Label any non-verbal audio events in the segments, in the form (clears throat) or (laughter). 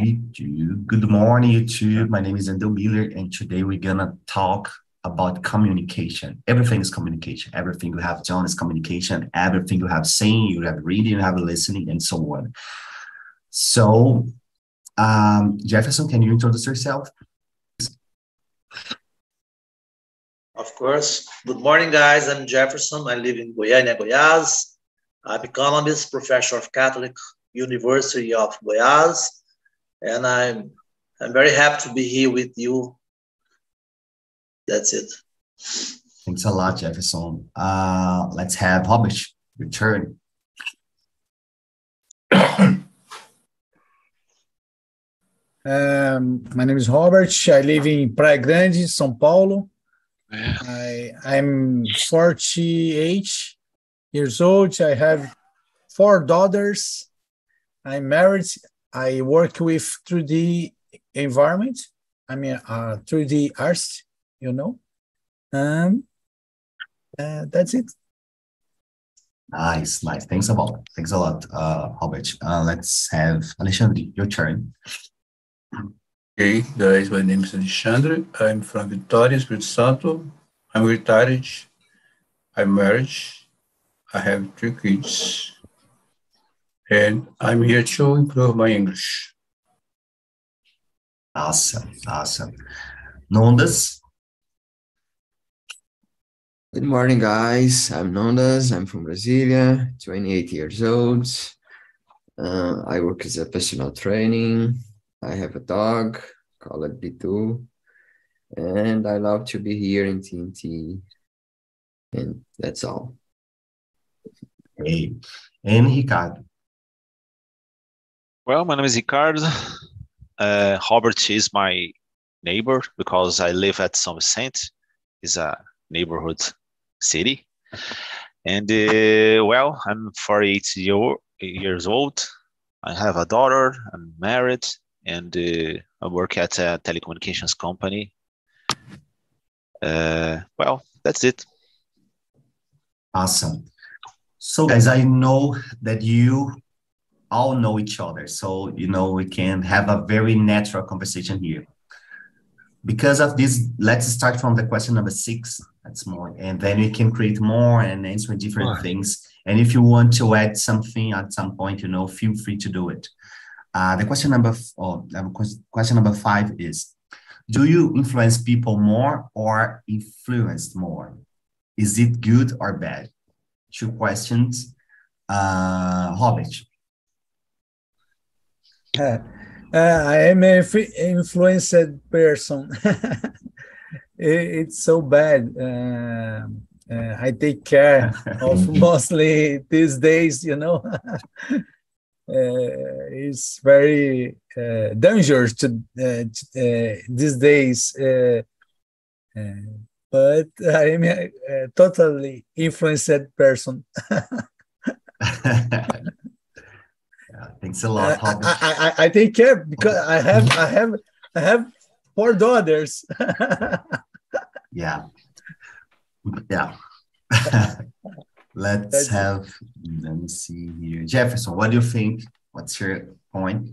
Three, two. Good morning, YouTube. My name is Andrew Miller, and today we're gonna talk about communication. Everything is communication. Everything you have done is communication. Everything you have seen, you have reading, you have listening, and so on. So, um, Jefferson, can you introduce yourself? Of course. Good morning, guys. I'm Jefferson. I live in Goiânia, Goiás. I'm economist, professor of Catholic University of Goiás, and I'm I'm very happy to be here with you. That's it. Thanks a lot, Jefferson. Uh, let's have Robert return. Um, my name is Robert. I live in Praia Grande, São Paulo. I, I'm 48 years old. I have four daughters. I'm married. I work with 3D environment. I mean, uh, 3D artist, you know. Um, uh, that's it. Nice, nice. Thanks a lot. Thanks a lot, uh, Robert. Uh, let's have Alexandre, your turn. Hey guys, my name is Alexandre. I'm from Vitória, Espírito Santo. I'm retired. I'm married. I have three kids. And I'm here to improve my English. Awesome, awesome. Nondas? Good morning, guys. I'm Nondas. I'm from Brasilia, 28 years old. Uh, I work as a personal training. I have a dog called B2. And I love to be here in TNT. And that's all. Hey. And Ricardo. Well, my name is Ricardo. Uh, Robert is my neighbor because I live at São Vicente. A neighborhood city. And uh, well, I'm 48 year, years old. I have a daughter. I'm married, and uh, I work at a telecommunications company. Uh, well, that's it. Awesome. So, guys, I know that you all know each other. So, you know, we can have a very natural conversation here. Because of this, let's start from the question number six. That's more, and then we can create more and answer different right. things. And if you want to add something at some point, you know, feel free to do it. Uh, the question number, oh, question number five is, do you influence people more or influenced more? Is it good or bad? Two questions. Uh, Robert. Uh, uh, I am an influenced person. (laughs) it's so bad. Uh, uh, I take care of (laughs) mostly these days, you know. (laughs) Uh, it's very uh, dangerous to, these days. but I am a, a totally influenced person. Thanks a lot. I, I, I, I, take care because I have I have I have four daughters. (laughs) yeah, yeah. (laughs) Let's That's have. It. Let me see here, Jefferson. What do you think? What's your point?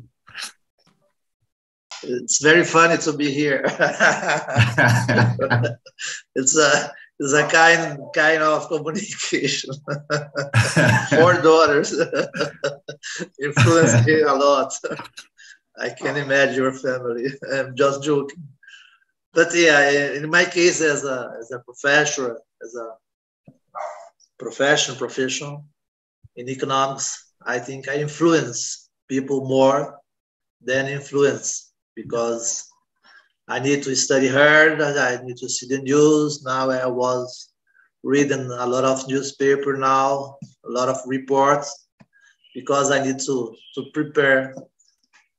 It's very funny to be here. (laughs) it's a is a kind kind of communication. (laughs) Four daughters (laughs) influenced me a lot. I can imagine your family. I'm just joking. But yeah, in my case, as a as a professor, as a profession professional in economics, I think I influence people more than influence because I need to study hard. I need to see the news. Now I was reading a lot of newspaper now, a lot of reports, because I need to to prepare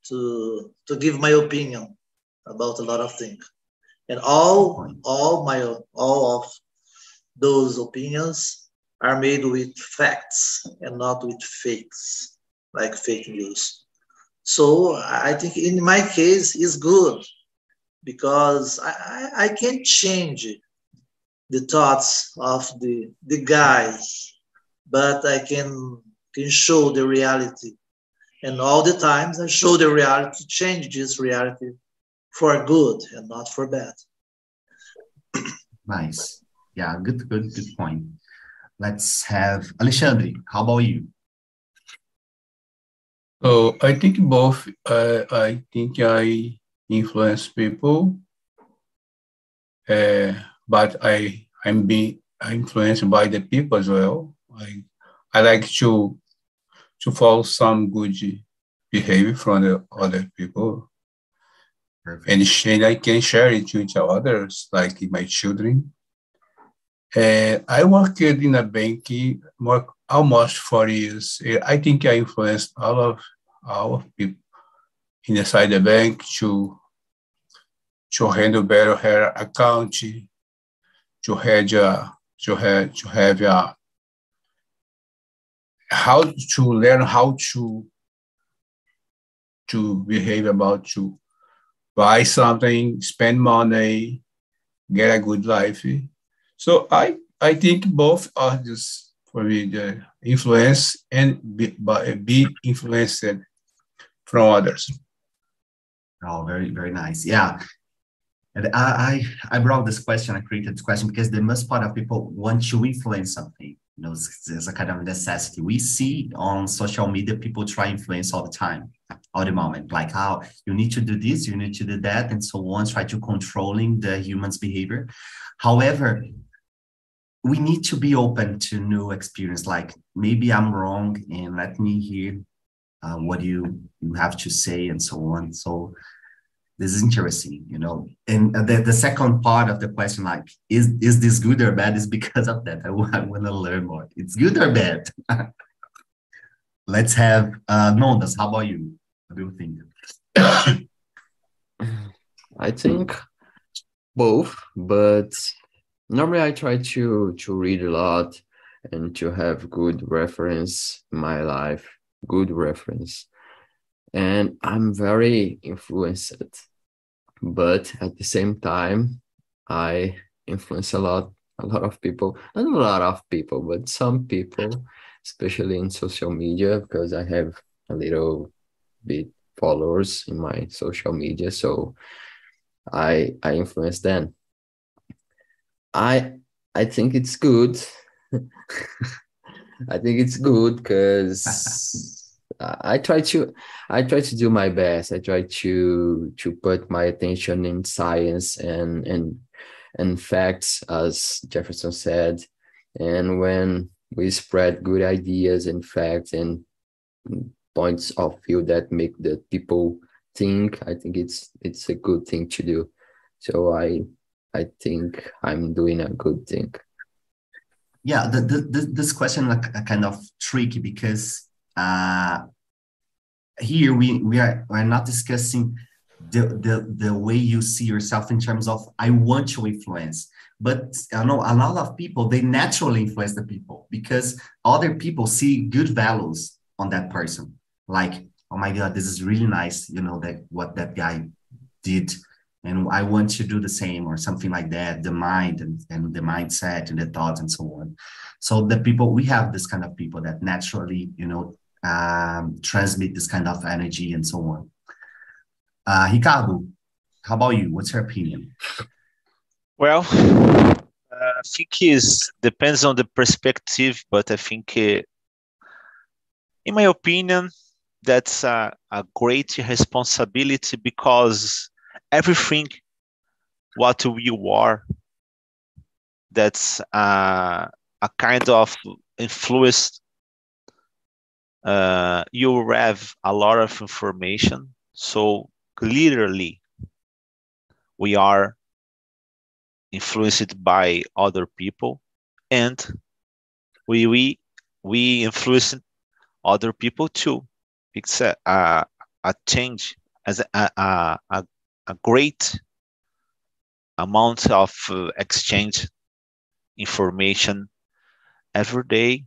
to to give my opinion about a lot of things. And all all my all of those opinions are made with facts and not with fakes, like fake news. So I think in my case it's good because I, I, can't change the thoughts of the, the guy, but I can, can show the reality And all the times I show the reality to change this reality for good and not for bad. nice. Yeah, good, good, good point. Let's have Alexandre. How about you? Oh, I think both. Uh, I think I influence people, uh, but I I'm being influenced by the people as well. I I like to to follow some good behavior from the other people. Perfect. And, and I can share it with others, like my children. Uh, I worked in a bank more almost four years. I think I influenced all of our people inside the bank to to handle better her account, to uh, have a, to have to have a how to learn how to to behave about to buy something, spend money, get a good life. So I I think both are just for me the influence and be, be influenced from others. Oh, very very nice. Yeah. And I, I I brought this question, I created this question because the most part of people want to influence something you know, it's, a kind of necessity. We see on social media people try influence all the time, all the moment, like how you need to do this, you need to do that, and so on, try to controlling the human's behavior. However, we need to be open to new experience. Like maybe I'm wrong, and let me hear uh, what you you have to say, and so on. So this is interesting, you know. And the, the second part of the question, like, is is this good or bad? Is because of that. (laughs) I, I want to learn more. It's good or bad? (laughs) Let's have uh, Nondas. How about you? What do you think? (coughs) I think both, but normally I try to to read a lot and to have good reference in my life, good reference. And I'm very influenced but at the same time i influence a lot a lot of people. Not a lot of people but some people especially in social media because i have a little bit followers in my social media so i i influence them. I i think it's good (laughs) i think it's good because (laughs) I try to I try to do my best. I try to to put my attention in science and and and facts, as Jefferson said. And when we spread good ideas and facts and points of view that make the people think, I think it's it's a good thing to do. So I I think I'm doing a good thing. Yeah, the, the, this question like kind of tricky because uh, here we we are we're not discussing the, the the way you see yourself in terms of I want to influence. But I know a lot of people they naturally influence the people because other people see good values on that person. Like, oh my God, this is really nice, you know, that what that guy did. And I want to do the same or something like that, the mind and, and the mindset and the thoughts and so on. So the people we have this kind of people that naturally, you know, um, transmit this kind of energy and so on. Uh, Ricardo, how about you? What's your opinion? Well, uh, I think it depends on the perspective, but I think, uh, in my opinion, that's a, a great responsibility because everything what you are, that's uh, a kind of influence uh, you have a lot of information. So clearly, we are influenced by other people, and we we we influence other people too. It's a a, a change as a, a, a, a great amount of uh, exchange information every day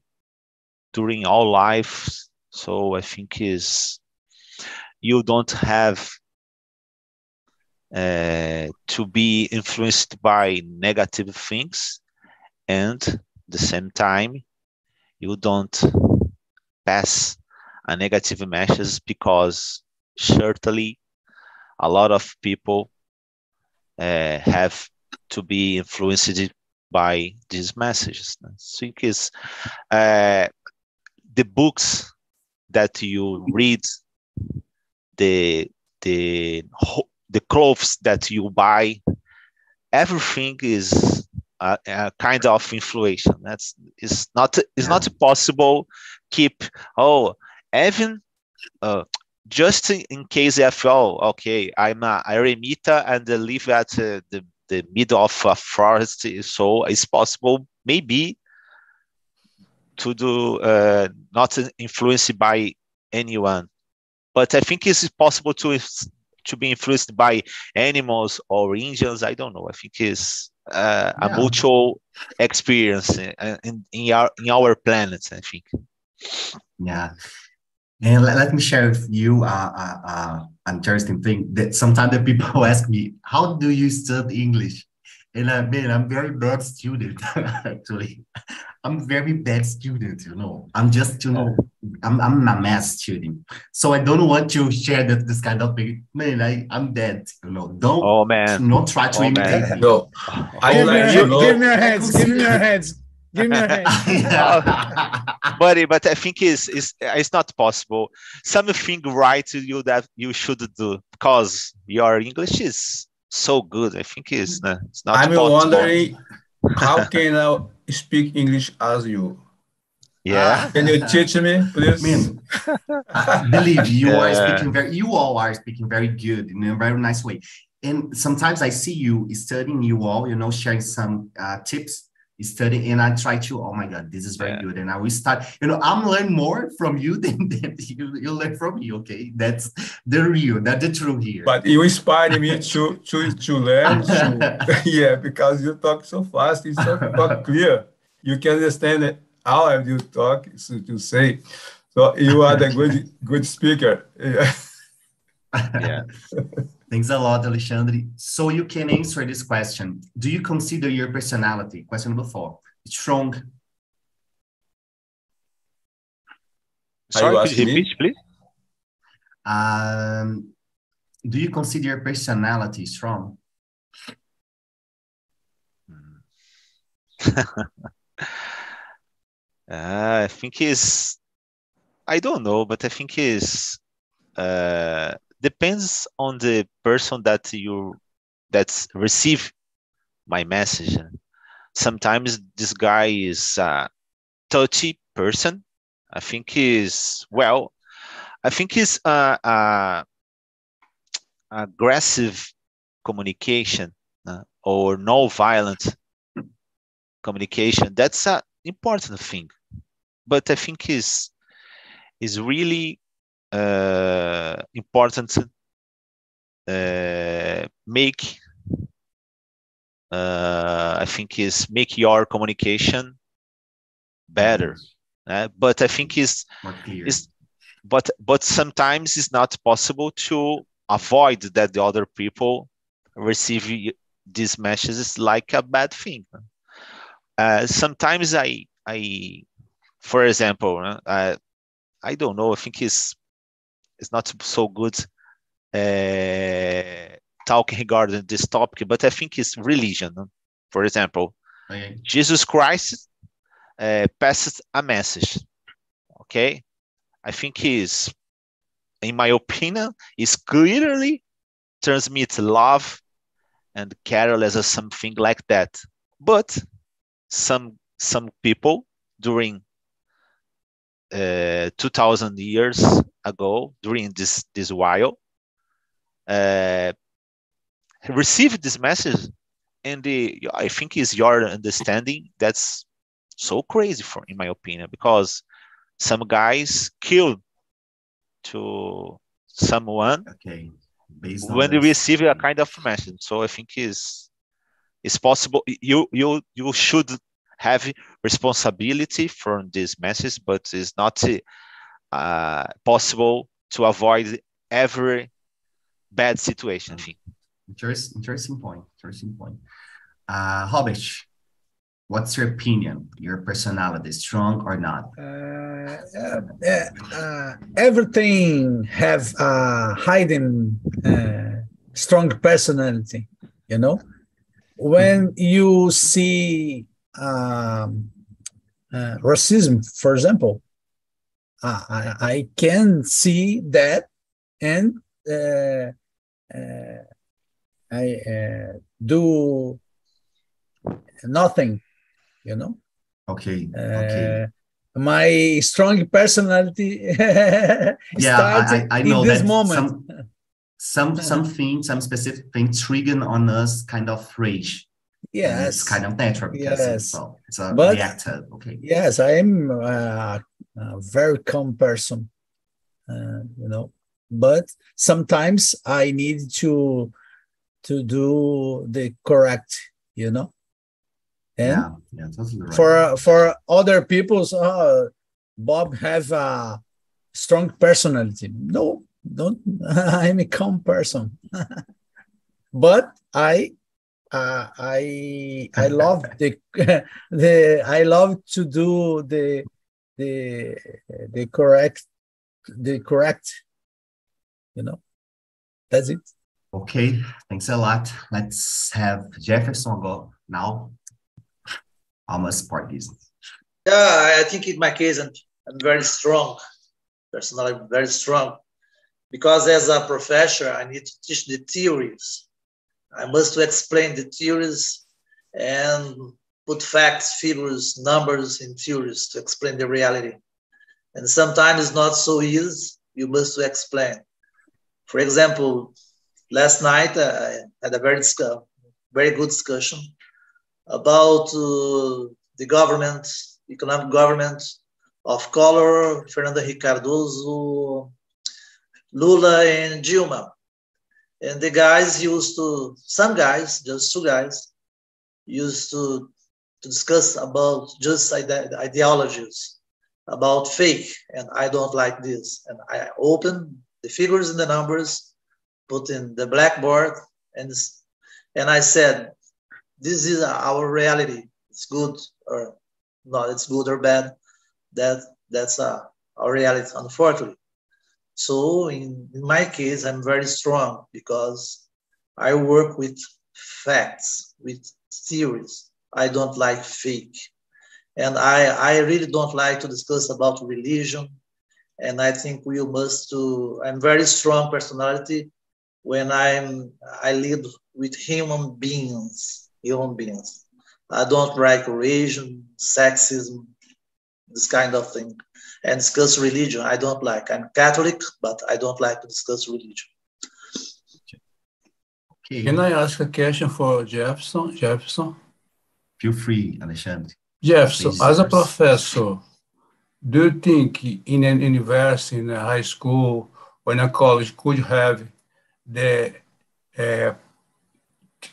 during all life. So I think is you don't have uh, to be influenced by negative things, and the same time you don't pass a negative message because certainly a lot of people uh, have to be influenced by these messages. I think is uh, the books that you read, the the the clothes that you buy, everything is a, a kind of inflation. That's is not it's not possible keep oh even uh, just in case if oh okay I'm a eremita and I live at uh, the the middle of a forest, so it's possible maybe to do uh, not influenced by anyone, but I think it's possible to to be influenced by animals or Indians. I don't know. I think it's uh, yeah. a mutual experience in, in, in our in our planet. I think. Yeah, and let, let me share with you uh, uh, uh, an interesting thing that sometimes the people (laughs) ask me, "How do you study English?" And I mean, I'm very bad student (laughs) actually. I'm very bad student, you know. I'm just, you know, I'm, I'm a math student. So I don't want to share that this kind of thing. Man, I, I'm dead, you know. Don't oh man. Don't try to oh, imitate me. No. I give, like me, give me your hands. Give me your hands. Give me your hands. but but I think it's, it's it's not possible. Something right to you that you should do because your English is so good. I think it's, mm-hmm. uh, it's not. I'm possible. wondering how can I speak English as you? Yeah. Ah. Can you teach me, please? mean, (laughs) believe you yeah. are speaking very. You all are speaking very good in a very nice way. And sometimes I see you studying you all, you know, sharing some uh, tips study and I try to, oh my God, this is very yeah. good. And I will start, you know, I'm learning more from you (laughs) than, than you, you learn from me. Okay. That's the real, that's the truth here. But you inspired me to, to, to learn. To, (laughs) (laughs) yeah, because you talk so fast, you so talk clear. You can understand it, how have you talk so to say. So you are the good, good speaker. Yeah. yeah. Thanks a lot, Alexandre. So you can answer this question. Do you consider your personality, question number four, strong? Sorry, could you repeat, please? Um, do you consider your personality strong? (laughs) uh, I think he's, I don't know, but I think he's uh, depends on the person that you that's receive my message. Sometimes this guy is a touchy person. I think he's well. I think he's a, a aggressive communication uh, or no violent communication. That's an important thing. But I think is is really uh, important uh, make uh, I think is make your communication better. Uh, but I think is is but but sometimes it's not possible to avoid that the other people receive these messages like a bad thing. Uh, sometimes I I for example uh, I don't know I think it's it's not so good uh, talking regarding this topic, but I think it's religion. For example, okay. Jesus Christ uh, passed a message. Okay, I think he's, in my opinion, is clearly transmits love and careless or something like that. But some some people during uh, 2000 years ago during this this while uh, received this message and the i think is your understanding that's so crazy for in my opinion because some guys killed to someone okay. when they receive a kind of message so i think is it's possible you you you should have responsibility for this message, but it's not uh, possible to avoid every bad situation. Interesting, interesting point. Interesting point. Uh, Robert, what's your opinion? Your personality, strong or not? Uh, uh, uh, everything have a hidden uh, strong personality. You know, when you see um, uh, racism, for example, I, I can see that, and uh, I do nothing you know? Okay okay. uh, my strong personality (laughs) yeah I, I, I know in this moment. some, some (laughs) something some specific thing triggering on us kind of rage. Yes it's kind of natural because yes. it's, so it's a but, reactor okay. yes i am uh, a very calm person uh, you know but sometimes i need to to do the correct you know yeah, yeah, totally right. For for other people's, uh, Bob have a strong personality. No, don't. (laughs) I'm a calm person, (laughs) but I, uh, I, I (laughs) love the the I love to do the the the correct the correct. You know, that's it. Okay, thanks a lot. Let's have Jefferson go now almost part business? Yeah, I think in my case, I'm, I'm very strong, personally, very strong. Because as a professor, I need to teach the theories. I must explain the theories and put facts, figures, numbers in theories to explain the reality. And sometimes it's not so easy. You must explain. For example, last night I had a very, very good discussion about uh, the government, economic government of Collor, Fernando Henrique Cardoso, Lula, and Dilma. And the guys used to, some guys, just two guys, used to, to discuss about just ide- ideologies, about fake, and I don't like this. And I open the figures and the numbers, put in the blackboard, and, and I said, this is our reality. It's good or not. It's good or bad. That that's uh, our reality, unfortunately. So in, in my case, I'm very strong because I work with facts, with theories. I don't like fake. And I, I really don't like to discuss about religion. And I think we must to, I'm very strong personality when I'm, I live with human beings human beings. I don't like religion, sexism, this kind of thing, and discuss religion. I don't like. I'm Catholic, but I don't like to discuss religion. Okay. Can I ask a question for Jefferson? Jefferson? Feel free, Alexandre. Jefferson, as a professor, do you think in an university, in a high school, or in a college, could you have the uh,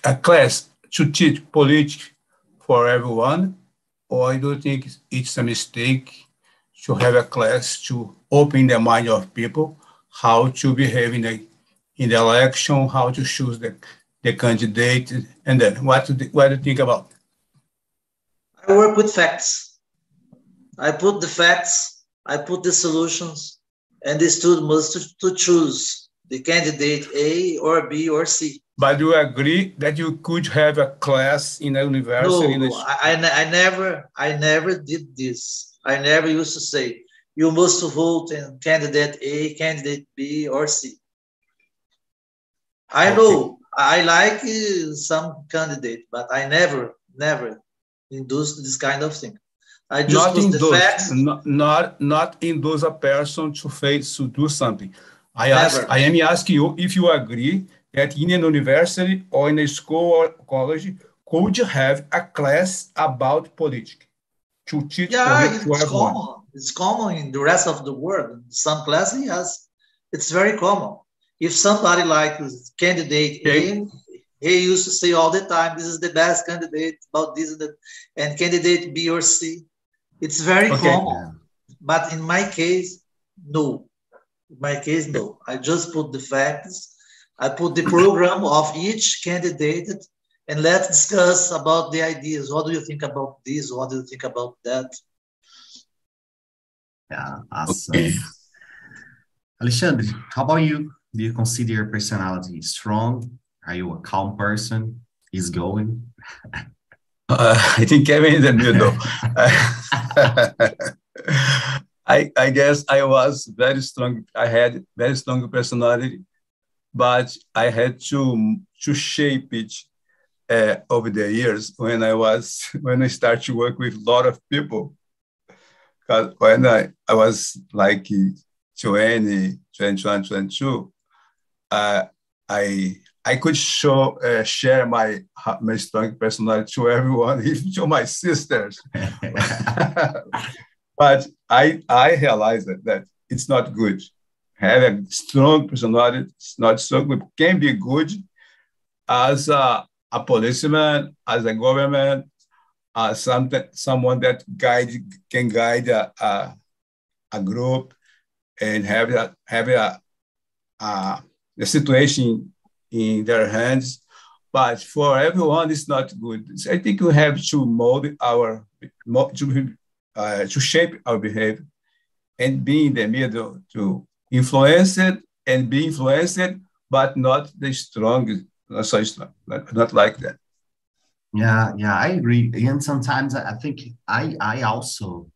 a class to teach politics for everyone, or I do think it's a mistake to have a class to open the mind of people how to behave in the in the election, how to choose the, the candidate, and then what do, what do you think about? I work with facts. I put the facts, I put the solutions, and the student must to, to choose the candidate A or B or C. But you agree that you could have a class in a university? No, I, I never, I never did this. I never used to say you must vote in candidate A, candidate B, or C. I okay. know I like uh, some candidate, but I never, never induce this kind of thing. I just not induce, facts. Not, not not induce a person to face to do something. I never. ask, I am asking you if you agree that in an university or in a school or college could you have a class about politics to teach yeah, it's everyone. Common. It's common in the rest of the world. Some classes, yes, it's very common. If somebody like candidate okay. A, he used to say all the time, this is the best candidate about this and that, and candidate B or C. It's very okay. common. But in my case, no. In my case, no. I just put the facts I put the program of each candidate and let's discuss about the ideas. What do you think about this? What do you think about that? Yeah, awesome. Okay. Alexandre, how about you? Do you consider your personality strong? Are you a calm person? Is going? Uh, I think I'm in the middle. (laughs) I, I guess I was very strong. I had very strong personality, but I had to to shape it uh, over the years when I was (laughs) when I started to work with a lot of people. Because when I, I was like 20, 21, 22, uh, I I could show uh, share my my strong personality to everyone, (laughs) even to my sisters. (laughs) but I I realized that, that it's not good. Have a strong personality, it's not so good. Can be good as a, a policeman, as a government, as something someone that guide can guide a, a, a group and have a have a, a the situation in their hands. But for everyone, it's not good. I think we have to mold our, to, uh, to shape our behavior and be in the middle to influence it and be influenced, but not the strongest, not so strong, not, not like that. Yeah, yeah, I agree. And sometimes I think I, I also,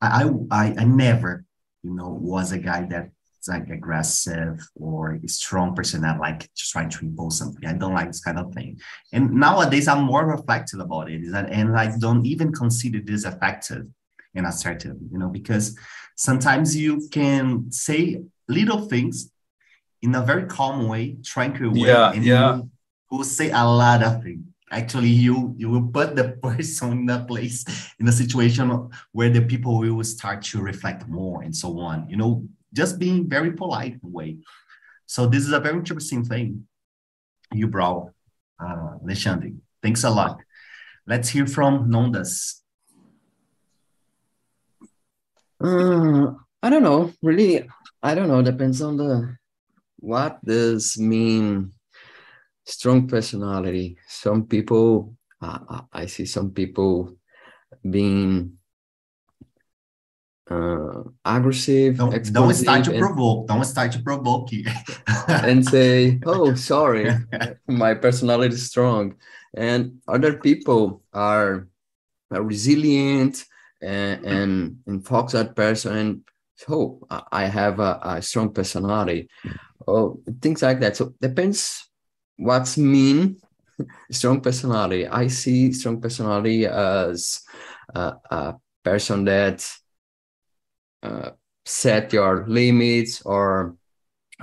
I, I, I never, you know, was a guy that like aggressive or strong person that like just trying to impose something. I don't like this kind of thing. And nowadays, I'm more reflective about it, and, and like don't even consider this effective and assertive, you know, because sometimes you can say little things in a very calm way, tranquil way, yeah, and yeah. you will say a lot of things. Actually, you you will put the (laughs) person in a place in a situation where the people will start to reflect more and so on. You know, just being very polite in a way. So this is a very interesting thing you brought, uh, Alexandre. Thanks a lot. Let's hear from Nondas. Uh, I don't know. Really, I don't know. Depends on the what does mean strong personality. Some people, uh, I see some people being uh, aggressive. Don't, don't start to and, provoke. Don't start to provoke (laughs) and say, (laughs) "Oh, sorry, (laughs) my personality is strong." And other people are, are resilient and and, and focus that person. And So I have a, a strong personality. Oh, things like that. So depends what's mean strong personality. I see strong personality as a, a person that uh, set your limits or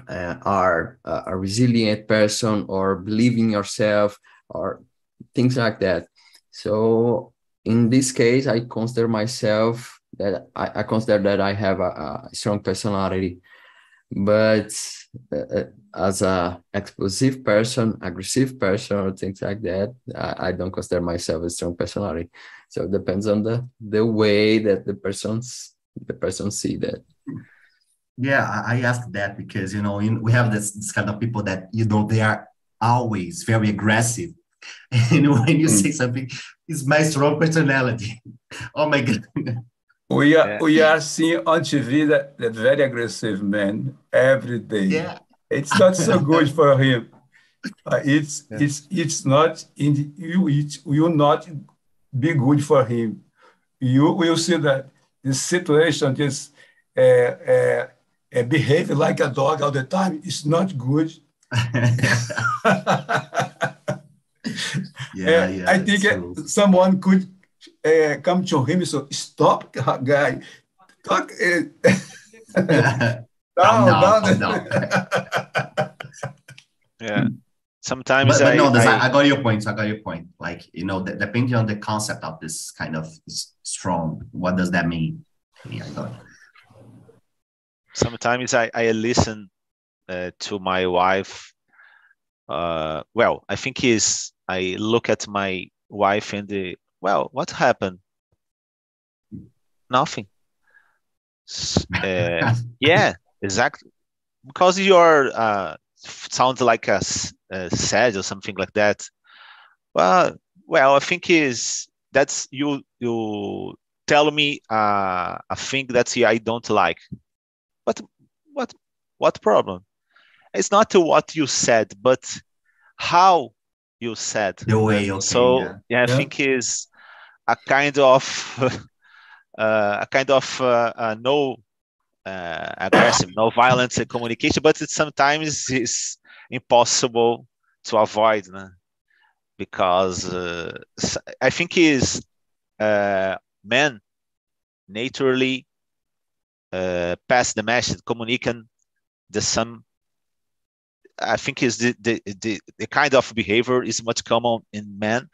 uh, are a resilient person or believe in yourself or things like that. So in this case, I consider myself that I, I consider that I have a, a strong personality, but uh, uh as a explosive person, aggressive person, or things like that, I, I don't consider myself a strong personality. So it depends on the the way that the person's the person see that. Yeah i ask that because you know we have this, this kind of people that you know they are always very aggressive. (laughs) And when you mm. say something it's my strong personality. (laughs) Oh my god. We are yeah. we are seeing on tv that, that very aggressive man every day. Yeah. It's not so (laughs) good for him. Uh, it's yeah. it's it's not in the, you it will not be good for him. You will see that this situation, just uh, uh, uh, behave like a dog all the time is not good. (laughs) yeah, yeah, I think someone could uh, come to him and say, "Stop, (laughs) guy, talk." (laughs) Uh, down, down, down. yeah. Sometimes but, but I, no, I, I, got your point. I got your point. Like you know, the, depending on the concept of this kind of strong, what does that mean? Yeah, Sometimes I I listen uh, to my wife. Uh, well, I think is I look at my wife and the well, what happened? Nothing. (laughs) Uh, yeah, exactly. Because you're uh, sounds like a uh, sad or something like that. Well, well, I think is that's you you tell me uh, a thing that I don't like. What what what problem? It's not what you said, but how you said. The way. Okay, so yeah. yeah, I Yeah. think is a kind of (laughs) uh, a kind of uh, uh, no uh, aggressive, no violent communication, but it sometimes is impossible to avoid né? because uh, I think is uh, men naturally uh, pass the message, communicating the some. I think is the, the the the kind of behavior is much common in men.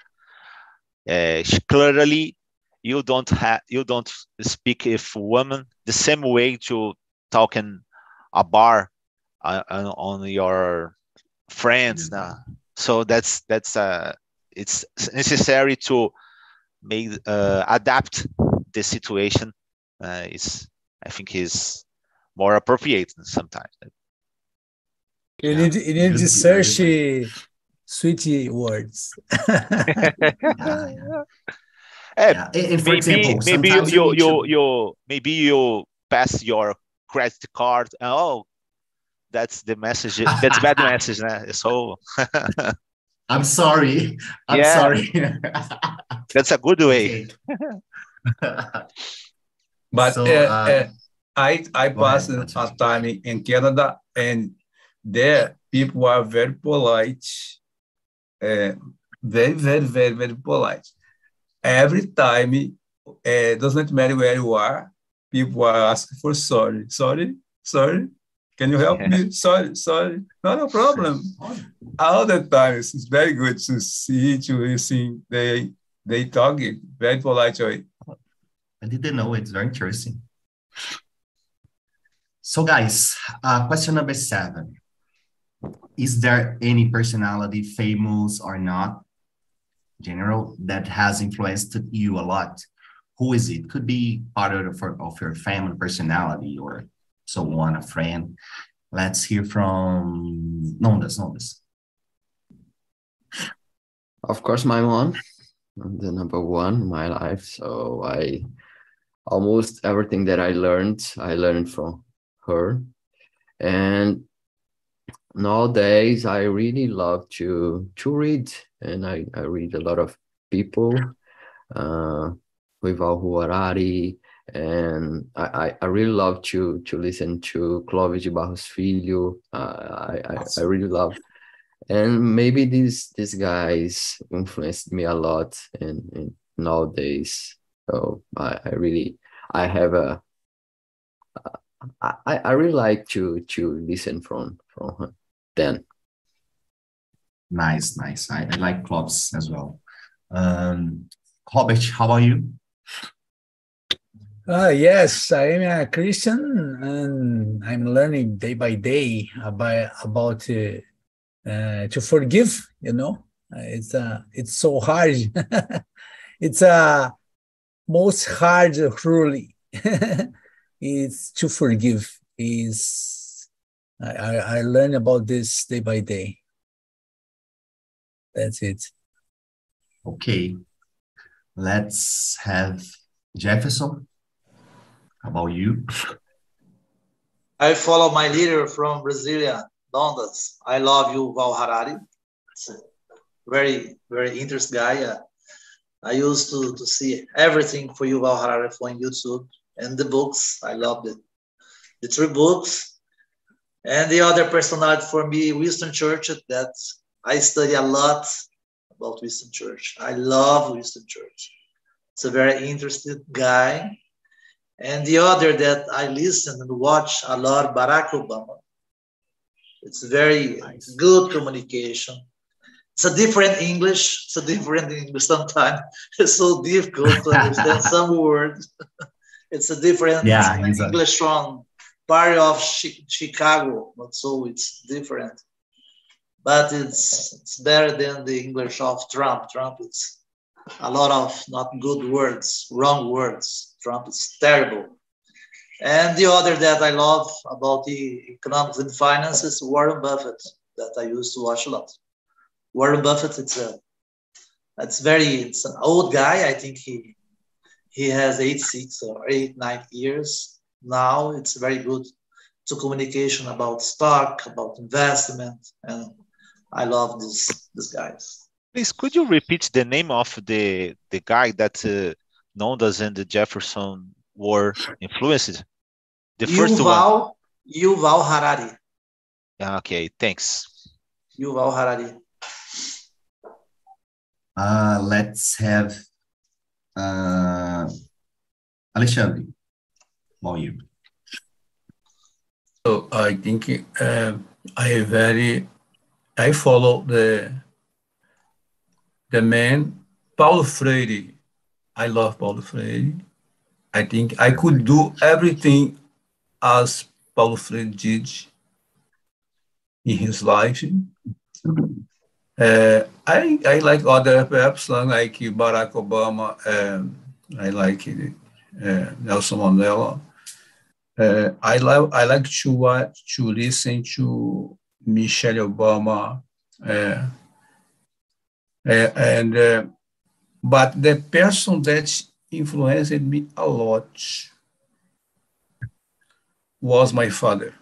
Uh, clearly, you don't have you don't speak if woman the same way to talk in a bar uh, on on your friends now. So that's that's uh it's necessary to make uh, adapt the situation. Uh, is I think is more appropriate sometimes. You Yeah. need you need to search uh, sweet words. (laughs) (laughs) Yeah, yeah. Eh, Yeah, and- and for maybe example, maybe you you you, you maybe you pass your credit card. Oh, that's the message. (laughs) That's bad message. Né? So (laughs) I'm sorry. I'm Yeah. sorry. (laughs) that's a good way. But So, uh, uh, uh, I I passed a time in Canada, and there people are very polite, uh, very very very very polite. Every time, uh, doesn't matter where you are, people are asking for sorry, sorry, sorry. Can you help me? (laughs) Sorry, sorry. Not a problem. All the time, it's very good to see to listen. They they talk in very polite way. I didn't know. It's very interesting. So, guys, uh, question number seven. Is there any personality, famous or not, general, that has influenced you a lot? Who is it? Could be part of, the, of your family personality or so on, a friend. Let's hear from Nondas, Nondas. Of course, my mom, the number one in my life. So I almost everything that I learned, I learned from her. And nowadays, I really love to to read, and I, I read a lot of people, uh, Yuval Harari, and I, I, I really love to to listen to Clóvis de Barros Filho. Uh, I, I, I really love and maybe these these guys influenced me a lot and, in nowadays. So I, I really i have a I, I really like to to listen from from them Nice, nice. I, I like Clóvis as well. Um, Robert, how about you? Ah, yes, I am a Christian and I'm learning day by day about about uh, uh, to forgive. You know, Uh, it's uh, it's so hard. (laughs) it's a most hard really. (laughs) it's to forgive. Is I, I I learn about this day by day. That's it. Okay. Let's have Jefferson. How about you? I follow my leader from Brasilia, Nondas. I love Yuval Harari. It's a very, very interesting guy. Uh, I used to, to see everything for Yuval Harari, on YouTube and the books. I loved it. The three books. And the other personality for me, Winston Churchill, that I study a lot about Winston Church. I love Winston Church. It's a very interesting guy. And the other that I listen and watch a lot, Barack Obama. It's very Nice. good communication. It's a different English. It's a different English sometimes. (laughs) It's so difficult to understand (laughs) some words. (laughs) it's a different Yeah, he's a- English from part of Chi- Chicago, but so it's different. But it's it's better than the English of Trump. Trump is a lot of not good words, wrong words. Trump is terrible. And the other that I love about the economics and finance is Warren Buffett, that I used to watch a lot. Warren Buffett, it's a It's very it's an old guy. I think he he has eight six or eight nine years now. It's very good to communication about stock, about investment, and I love this these guys. Please, could you repeat the name of the the guy that uh, Nondas and the Jefferson were influenced? The first Yuval, one. Yuval Harari. Okay, thanks. Yuval Harari. Uh, let's have uh, Alexandre. You. So I think uh, I very I follow the the man Paulo Freire. I love Paulo Freire. I think I could do everything as Paulo Freire did in his life. Uh, I I like other perhaps like Barack Obama. Um, I like uh, Nelson Mandela. Uh, I love I like to watch to listen to Michelle Obama, uh, and uh, but the person that influenced me a lot was my father.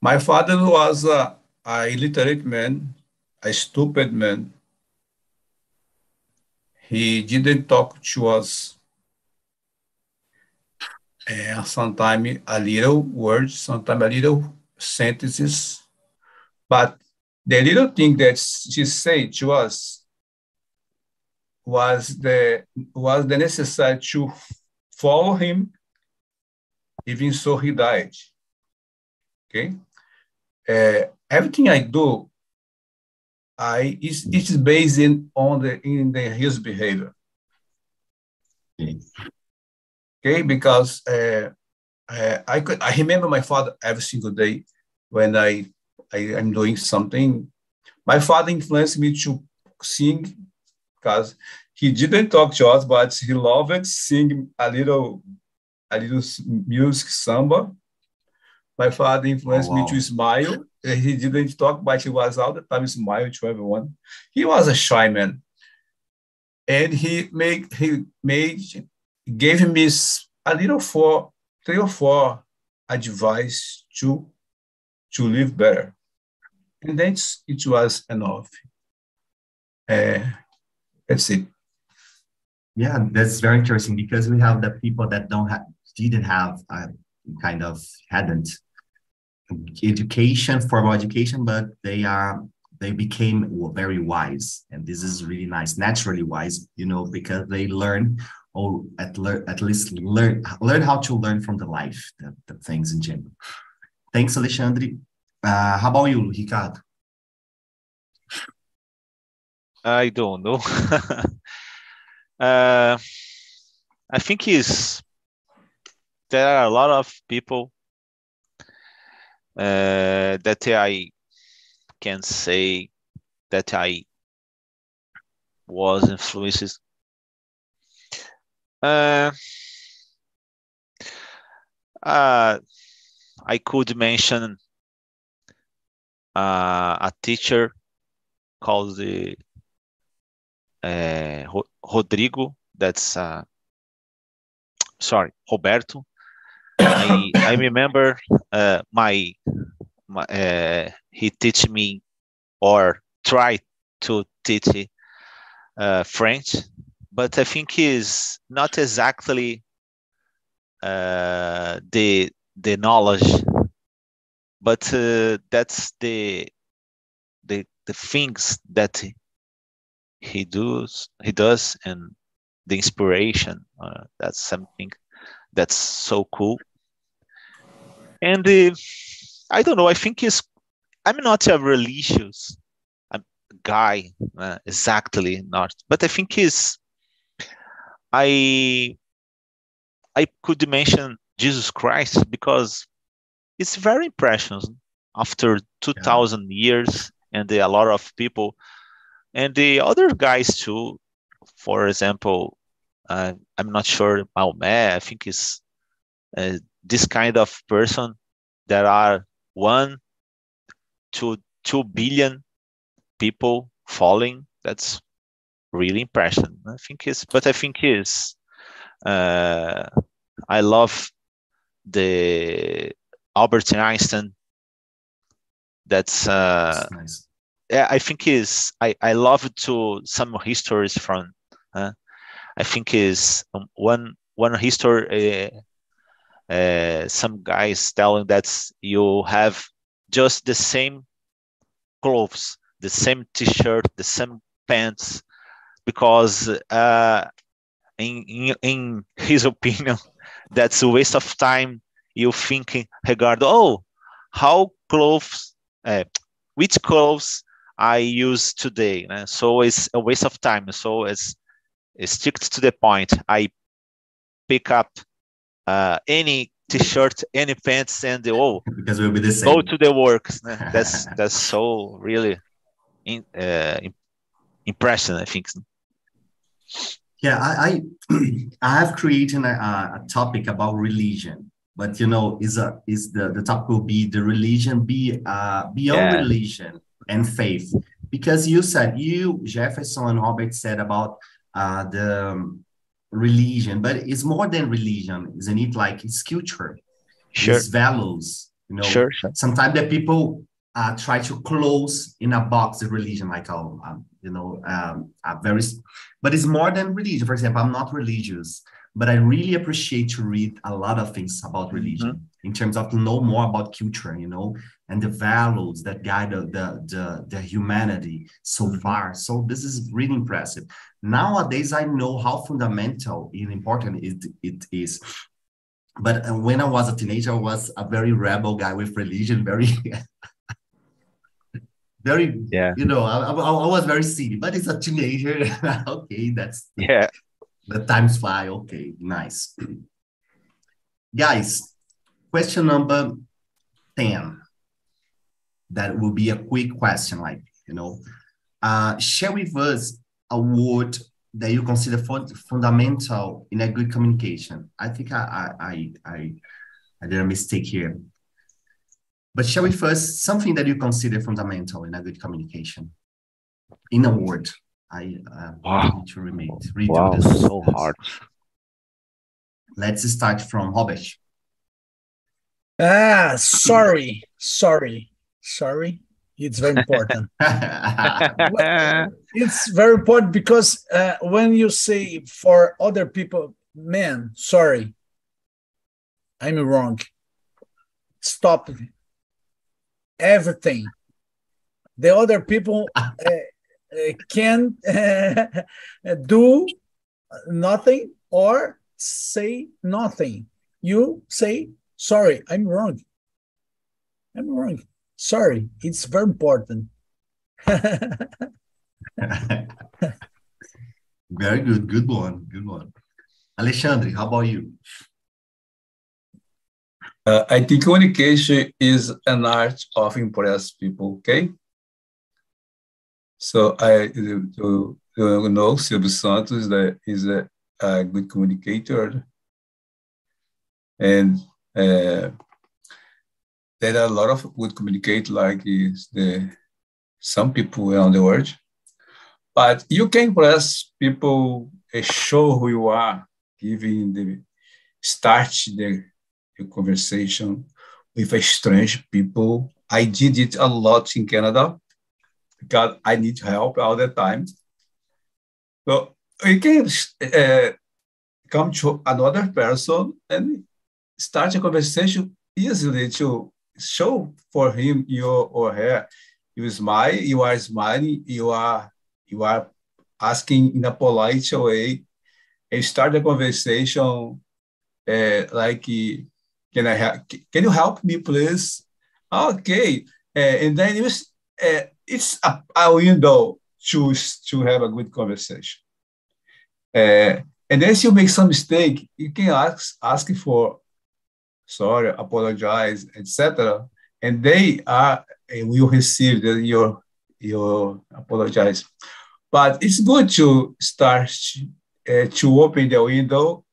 My father was a, a illiterate man, a stupid man. He didn't talk to us uh, sometimes a little words, sometimes a little sentences, but the little thing that she said to us was the was the necessary to follow him, even so he died. Okay, uh, everything I do, I is it is based in, on the in the his behavior. Okay? Because uh, uh, I could I remember my father every single day when I, I am doing something. My father influenced me to sing because he didn't talk to us, but he loved sing a little a little music samba. My father influenced oh, wow. me to smile. He didn't talk, but he was all the time smiling to everyone. He was a shy man, and he made he made gave me a little for three or four advice to to live better, and then it was enough. Uh, that's it. Yeah, that's very interesting because we have the people that don't have didn't have a kind of hadn't education, formal education, but they are they became very wise, and this is really nice, naturally wise, you know, because they learn or at, at least learn learn how to learn from the life, the, the things in general. Thanks, Alexandre. Uh, how about you, Ricardo? I don't know. (laughs) uh, I think is there are a lot of people uh, that I can say that I was influenced uh, uh, I could mention uh, a teacher called the uh, Rodrigo. That's uh, sorry, Roberto. I, I remember uh, my, my uh, he teach me or try to teach uh, French but I think is not exactly uh, the the knowledge, but uh, that's the the the things that he does he does and the inspiration. Uh, that's something that's so cool. And uh, I don't know. I think is I'm not a religious um, guy uh, exactly not, but I think is I I could mention Jesus Christ because it's very impressive after 2000 yeah. years and a lot of people and the other guys too for example uh, i'm not sure Mahomet, i think is uh, this kind of person that are one to two billion people falling. That's really impression. I think it's, but I think is, uh, I love the Albert Einstein. That's uh, That's nice. yeah, I think is I I love to some histories from. Uh, I think is um, one one history. Uh, uh, some guys telling that you have just the same clothes, the same T-shirt, the same pants, because uh, in, in in his (laughs) opinion, that's a waste of time. You thinking regard oh how clothes uh, which clothes I use today. né? So it's a waste of time. So it's, it's stick to the point. I pick up uh, any t-shirt, any pants, and oh, Because we'll be the same. go to the works. né? That's (laughs) that's so really in, uh, im- impressive. I think. Yeah, I I, (clears throat) I have created a, a topic about religion, but you know, is a is the the topic will be the religion be uh beyond Yeah. religion and faith because you said you Jefferson and Robert said about uh the um, religion, but it's more than religion, isn't it? Like it's culture, Sure, it's values, you know. sure, sure. sometimes the people uh, try to close in a box the religion like oh um, you know um, a very but it's more than religion. For example i'm not religious but i really appreciate to read a lot of things about religion in terms of to know more about culture you know and the values that guide the the, the, the humanity so far. So this is really impressive. Nowadays i know how fundamental and important it, it is. But uh, when I was a teenager, I was a very rebel guy with religion, very, (laughs) very, Yeah, you know, I, I, I was very silly, but it's a teenager. (laughs) okay, that's yeah. the times fly. Okay, nice. Guys, question number 10. That will be a quick question, like, you know, uh, share with us a word that you consider fun- fundamental in a good communication. I think I, I, I, I, I did a mistake here. But share with us something that you consider fundamental in a good communication. In a word, I uh, Wow. need to read, read Wow, this. so hard. Let's start from Robert. Ah, sorry, sorry, sorry. It's very important. (laughs) it's very important because uh, when you say for other people, man, sorry, I'm wrong. Stop everything. The other people (laughs) uh, uh, can uh, (laughs) do nothing or say nothing. You say, sorry, I'm wrong. I'm wrong. Sorry, it's very important. (laughs) Very good. Good one. Good one. Alexandre, how about you? Uh, I think communication is an art of impress people, okay? So I do, know Silvio Santos that is a, a good communicator. And uh, there are a lot of good communicate like is the some people around the world. But you can impress people, show who you are, giving the start the a conversation with a strange people. I did it a lot in Canada because I need help all the time. So you can uh, come to another person and start a conversation easily to show for him you or her. You smile, you are smiling, you are you are asking in a polite way, and start a conversation uh, like can I help? Can you help me, please? Okay, uh, and then it was, uh, it's a, a window to to have a good conversation. Uh, and then if you make some mistake, you can ask ask for sorry, apologize, etc. And they are and will receive the, your your apologize. But it's good to start uh, to open the window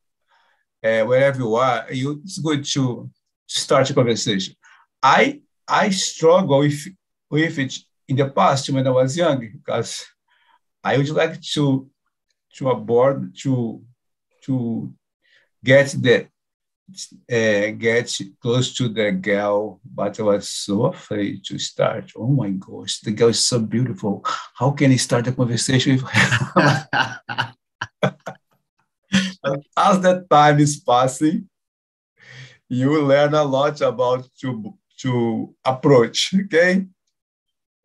uh, wherever you are, you, it's good to start a conversation. I I struggle with with it in the past when I was young, because I would like to to abort to to get the uh, get close to the girl, but I was so afraid to start. Oh my gosh, the girl is so beautiful. How can I start a conversation with her? (laughs) As the time is passing, you learn a lot about to to approach. Okay,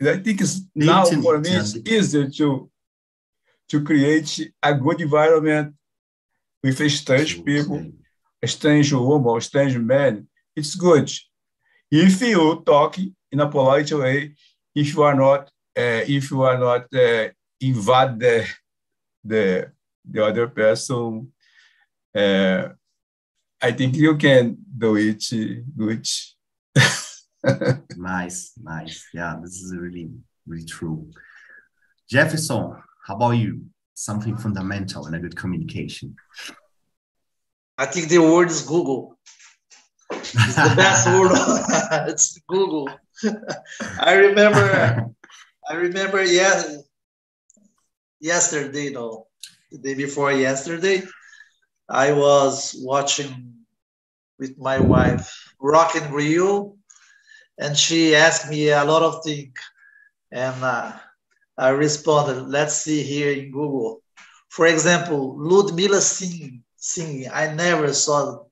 I think it's now for me it's easier to to create a good environment with strange people strange woman, strange man, it's good. If you talk in a polite way, if you are not, uh, if you are not uh, invade the, the, the other person, uh, I think you can do it good. nice, nice. Yeah, this is really, really true. Jefferson, how about you? Something fundamental in a good communication. I think the word is Google. It's the best (laughs) word. (laughs) it's Google. I remember. I remember. Yeah. Yesterday, no, the day before yesterday, I was watching with my wife Rock in Rio, and she asked me a lot of things, and uh, I responded, "Let's see here in Google." For example, Ludmilla singing singing. I never saw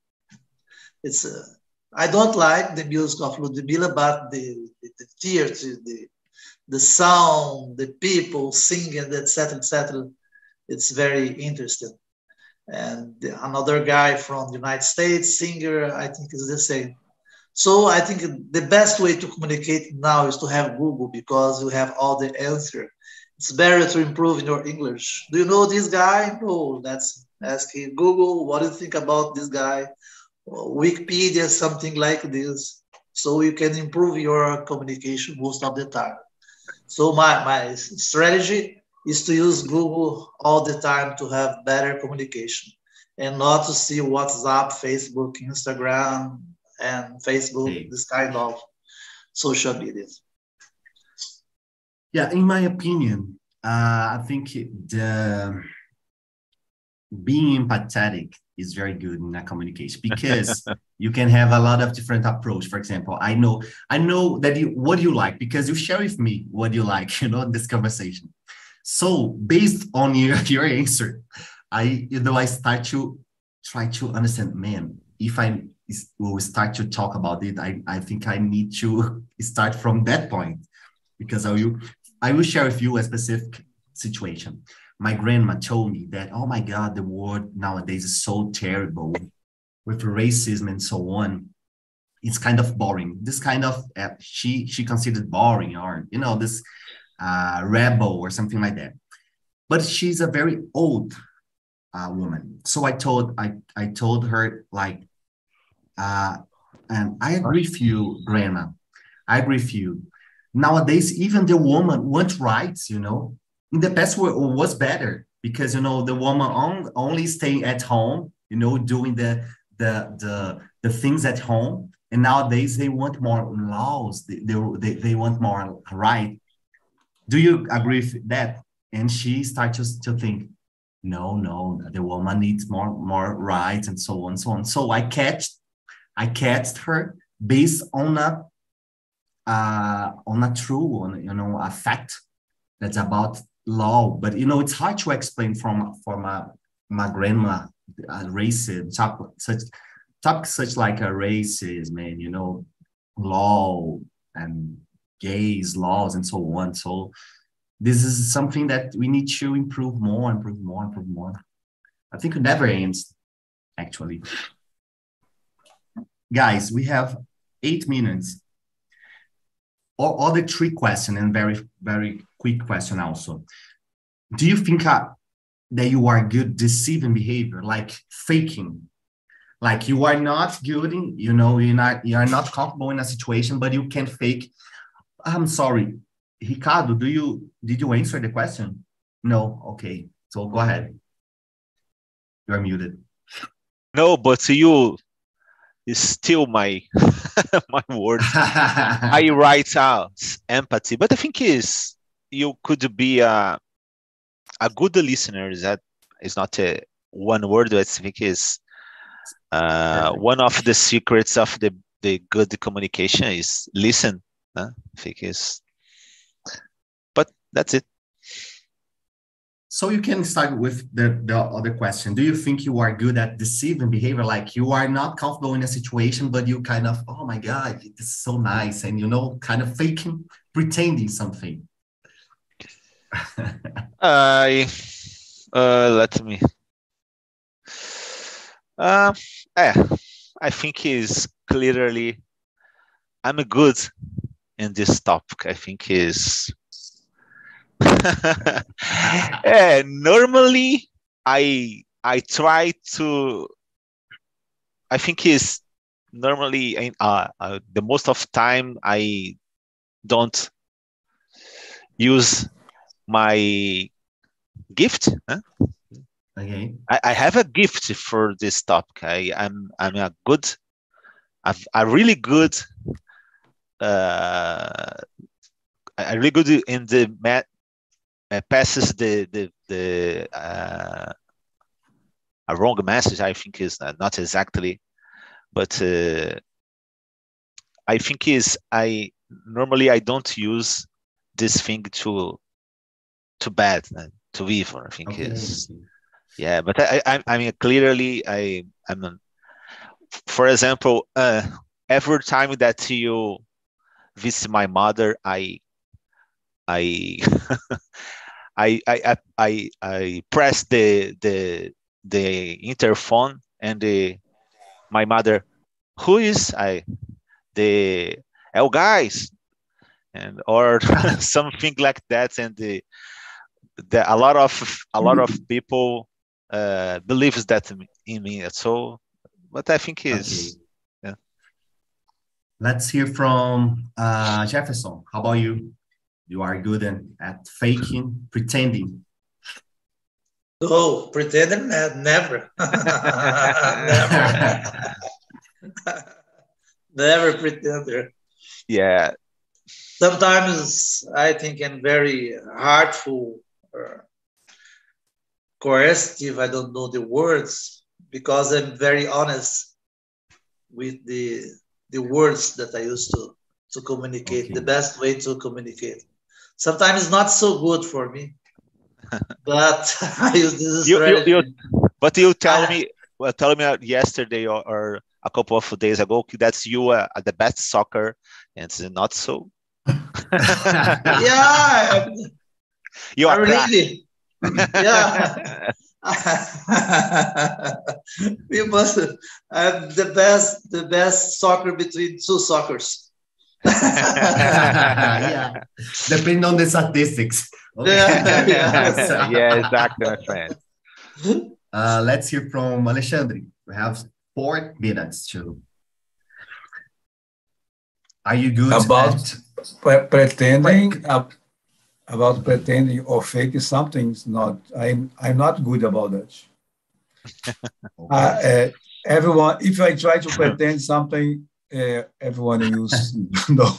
it's. Uh, I don't like the music of Ludmilla, but the, the, the theater, the the sound, the people singing, etc., etc. It's very interesting. And another guy from the United States, singer, I think is the same. So I think the best way to communicate now is to have Google because you have all the answer. It's better to improve your English. Do you know this guy? No, that's asking Google, what do you think about this guy? Wikipedia, something like this. So you can improve your communication most of the time. So my, my strategy is to use Google all the time to have better communication and not to see WhatsApp, Facebook, Instagram, and Facebook, this kind of social media. Yeah, in my opinion, uh, I think the being empathetic is very good in a communication because (laughs) you can have a lot of different approach. For example i know i know that you what you like because you share with me what you like (laughs) you know in this conversation so based on your, (laughs) your answer i you know i start to try to understand man if i will start to talk about it i i think i need to (laughs) start from that point because i will i will share with you a specific situation my grandma told me that, oh my God, the world nowadays is so terrible with racism and so on. It's kind of boring. This kind of uh, she she considered boring or you know this uh, rebel or something like that. But she's a very old uh, woman. So I told I I told her like, uh, and I agree with you, grandma. I agree with you. Nowadays, even the woman wants rights. You know, in the past was better because you know the woman on, only staying at home you know doing the the the the things at home and nowadays they want more laws they, they, they want more right do you agree with that? And she starts to think no no the woman needs more more rights and so on and so on. So i catched i catched her based on a uh on a true on you know a fact that's about law, but you know it's hard to explain from for my my grandma uh, racism top such top such like a racism man you know law and gays laws and so on so this is something that we need to improve more improve more improve more i think it never ends actually guys we have eight minutes or other three questions and very very quick question also. Do you think uh, that you are good deceiving behavior, like faking? Like you are not good in, you know, you're not you are not comfortable in a situation, but you can fake. I'm sorry, Ricardo. Do you did you answer the question? No. Okay. So go ahead. You are muted. No, but you is still my (laughs) my words. (laughs) I write out empathy, but I think is you could be a a good listener. That is not a one word. I think is uh, one of the secrets of the the good communication is listen. Think is, but that's it. So you can start with the, the other question. Do you think you are good at deceiving behavior? Like you are not comfortable in a situation, but you kind of, oh my God, it's so nice. And you know, kind of faking, pretending something. (laughs) I uh, let me. Uh, yeah, I think is clearly I'm a good in this topic. I think is yeah, (laughs) (laughs) normally I I try to. I think is normally uh, uh, the most of time I don't use my gift. Huh? Okay. I, I have a gift for this topic. I, I'm I'm a good, I've a really good, uh, I really good in the mat uh, passes the the the uh, a wrong message. I think is not exactly, but uh, I think is I normally I don't use this thing to to bad uh, to evil. I think okay. is yeah, but I, I I mean clearly I I'm for example uh, every time that you visit my mother I (laughs) I I, I I I press the the the interphone and the my mother who is I? The El guys and or (laughs) something like that. And the, the a lot of a lot of people uh believes that in me. So what I think is okay. Yeah let's hear from uh Jefferson how about you you are good at faking, pretending. Oh, pretending? Never. (laughs) never. (laughs) never pretender. Yeah. Sometimes I think I'm very heartful or coercive. I don't know the words because I'm very honest with the the words that I used to to communicate. Okay. The best way to communicate sometimes not so good for me. (laughs) but (laughs) I use this you, you, you, but you tell (laughs) me, well, tell me yesterday or, or, a couple of days ago that's you uh, at the best soccer, and it's not so. yeah, you are really. yeah. (laughs) we must have the best the best soccer between two soccers. (laughs) yeah, depending on the statistics. Okay. Yeah, (laughs) yeah. yeah, exactly, my friend. Uh, let's hear from Alexandre. We have four minutes to. Are you good about pre pretending? Uh, about pretending or faking something is not. I'm I'm not good about that. (laughs) uh, uh, everyone, if I try to pretend something, uh, everyone use (laughs) know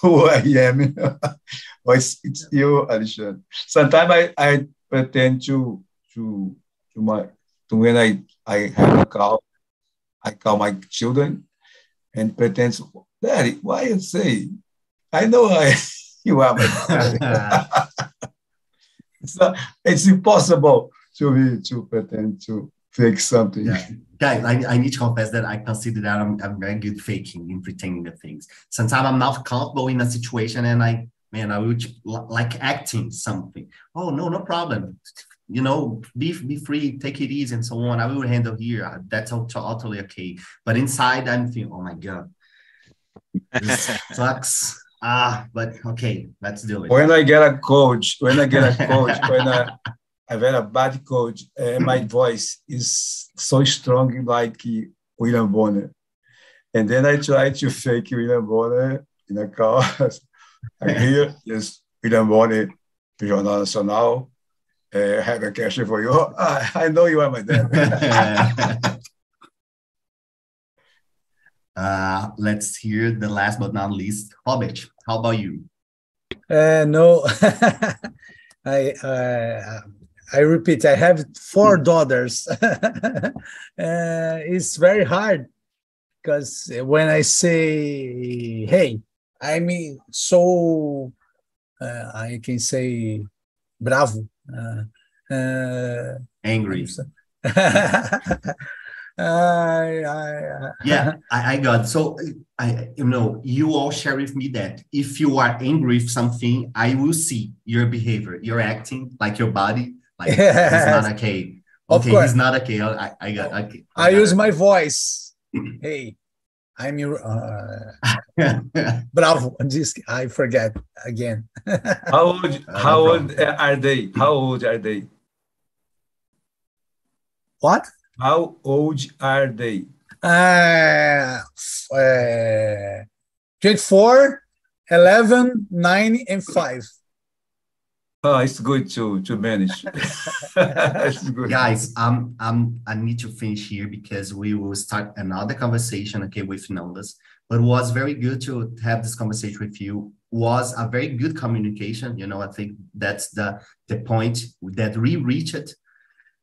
who I am. (laughs) but it's, it's you, Alexandre. Sometimes I, I pretend to to to my to when I, I have a call, I call my children and pretend, Daddy, why you say? I know I you are my daddy. it's, not, it's impossible to be to pretend to fake something. Yeah. Guys, I, I need to confess that I consider that I'm, I'm very good faking and pretending the things. Sometimes I'm not comfortable in a situation and I, man, I would like acting something. Oh, no, no problem. You know, be, be free, take it easy and so on. I will handle here. Uh, that's totally okay. But inside, I'm thinking, oh my God, (laughs) this sucks. Ah, but okay, let's do it. When I get a coach, when I get a coach, when I, (laughs) I've had a bad coach, and my voice is so strong like William Bonner. And then I try to fake William Bonner in a car. (laughs) I hear, yes, William Bonner, Jornal Nacional, uh, have a question for you. Oh, (laughs) I know you are my dad. Uh, let's hear the last but not least, Robert. How about you? Uh, no, (laughs) I uh, I repeat. I have four daughters. (laughs) uh, it's very hard because when I say, "Hey," I mean so. Uh, I can say bravo. Uh, uh, Angry. (laughs) I, I, yeah, I, I got so I you know you all share with me that if you are angry with something, I will see your behavior, your acting, like your body, like Yes. it's not okay. Okay, course. he's not okay. I, I got okay. I got use it. my voice. (clears throat) hey, I'm your uh, (laughs) bravo. This I forget again. (laughs) How old? Uh, how old are they? How old are they? what? How old are they? Uh, uh, 24, 11, 9, and 5. Oh, it's good to to manage. (laughs) it's good. Guys, um, um, I need to finish here because we will start another conversation, okay, with Nondas. But it was very good to have this conversation with you. Was a very good communication. You know, I think that's the the point that we reached.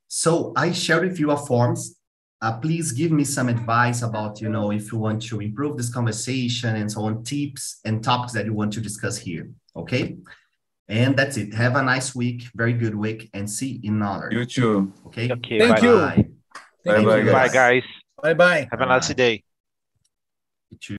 So I share with you a forms. Uh, please give me some advice about, you know, if you want to improve this conversation and so on, tips and topics that you want to discuss here. Okay. And that's it. Have a nice week, very good week, and see you in another. You too. Okay. Okay, Thank bye. you. Bye. Thank Bye-bye, you. Bye, guys. Bye bye. Have a nice day. You too.